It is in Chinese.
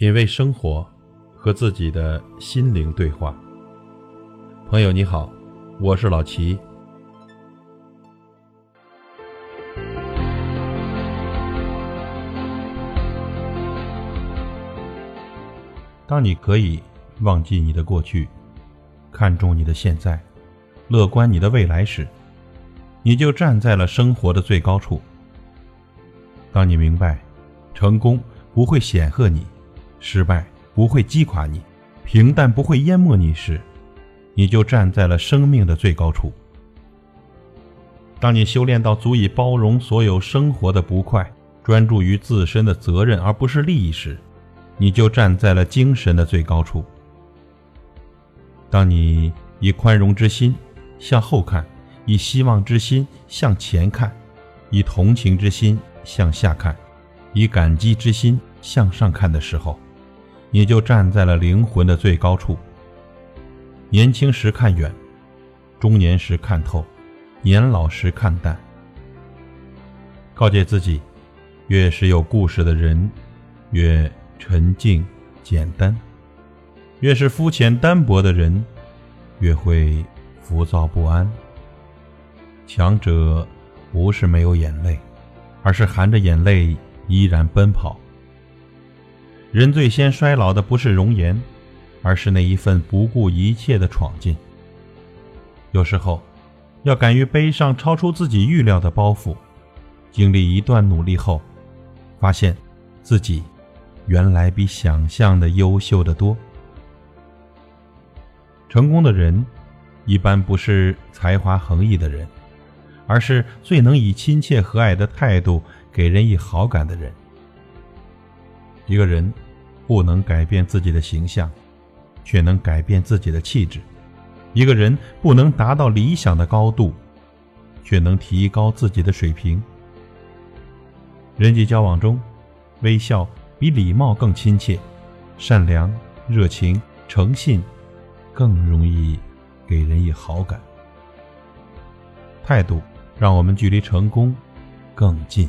品味生活，和自己的心灵对话。朋友你好，我是老齐。当你可以忘记你的过去，看重你的现在，乐观你的未来时，你就站在了生活的最高处。当你明白，成功不会显赫你，失败不会击垮你，平淡不会淹没你时，你就站在了生命的最高处。当你修炼到足以包容所有生活的不快，专注于自身的责任而不是利益时，你就站在了精神的最高处。当你以宽容之心向后看，以希望之心向前看，以同情之心向下看，以感激之心向上看的时候，你就站在了灵魂的最高处。年轻时看远，中年时看透，年老时看淡。告诫自己，越是有故事的人，越沉静简单；越是肤浅单薄的人，越会浮躁不安。强者不是没有眼泪，而是含着眼泪依然奔跑。人最先衰老的不是容颜，而是那一份不顾一切的闯劲。有时候，要敢于背上超出自己预料的包袱，经历一段努力后，发现自己原来比想象的优秀的多。成功的人，一般不是才华横溢的人，而是最能以亲切和蔼的态度给人以好感的人。一个人不能改变自己的形象，却能改变自己的气质；一个人不能达到理想的高度，却能提高自己的水平。人际交往中，微笑比礼貌更亲切，善良、热情、诚信更容易给人以好感。态度让我们距离成功更近。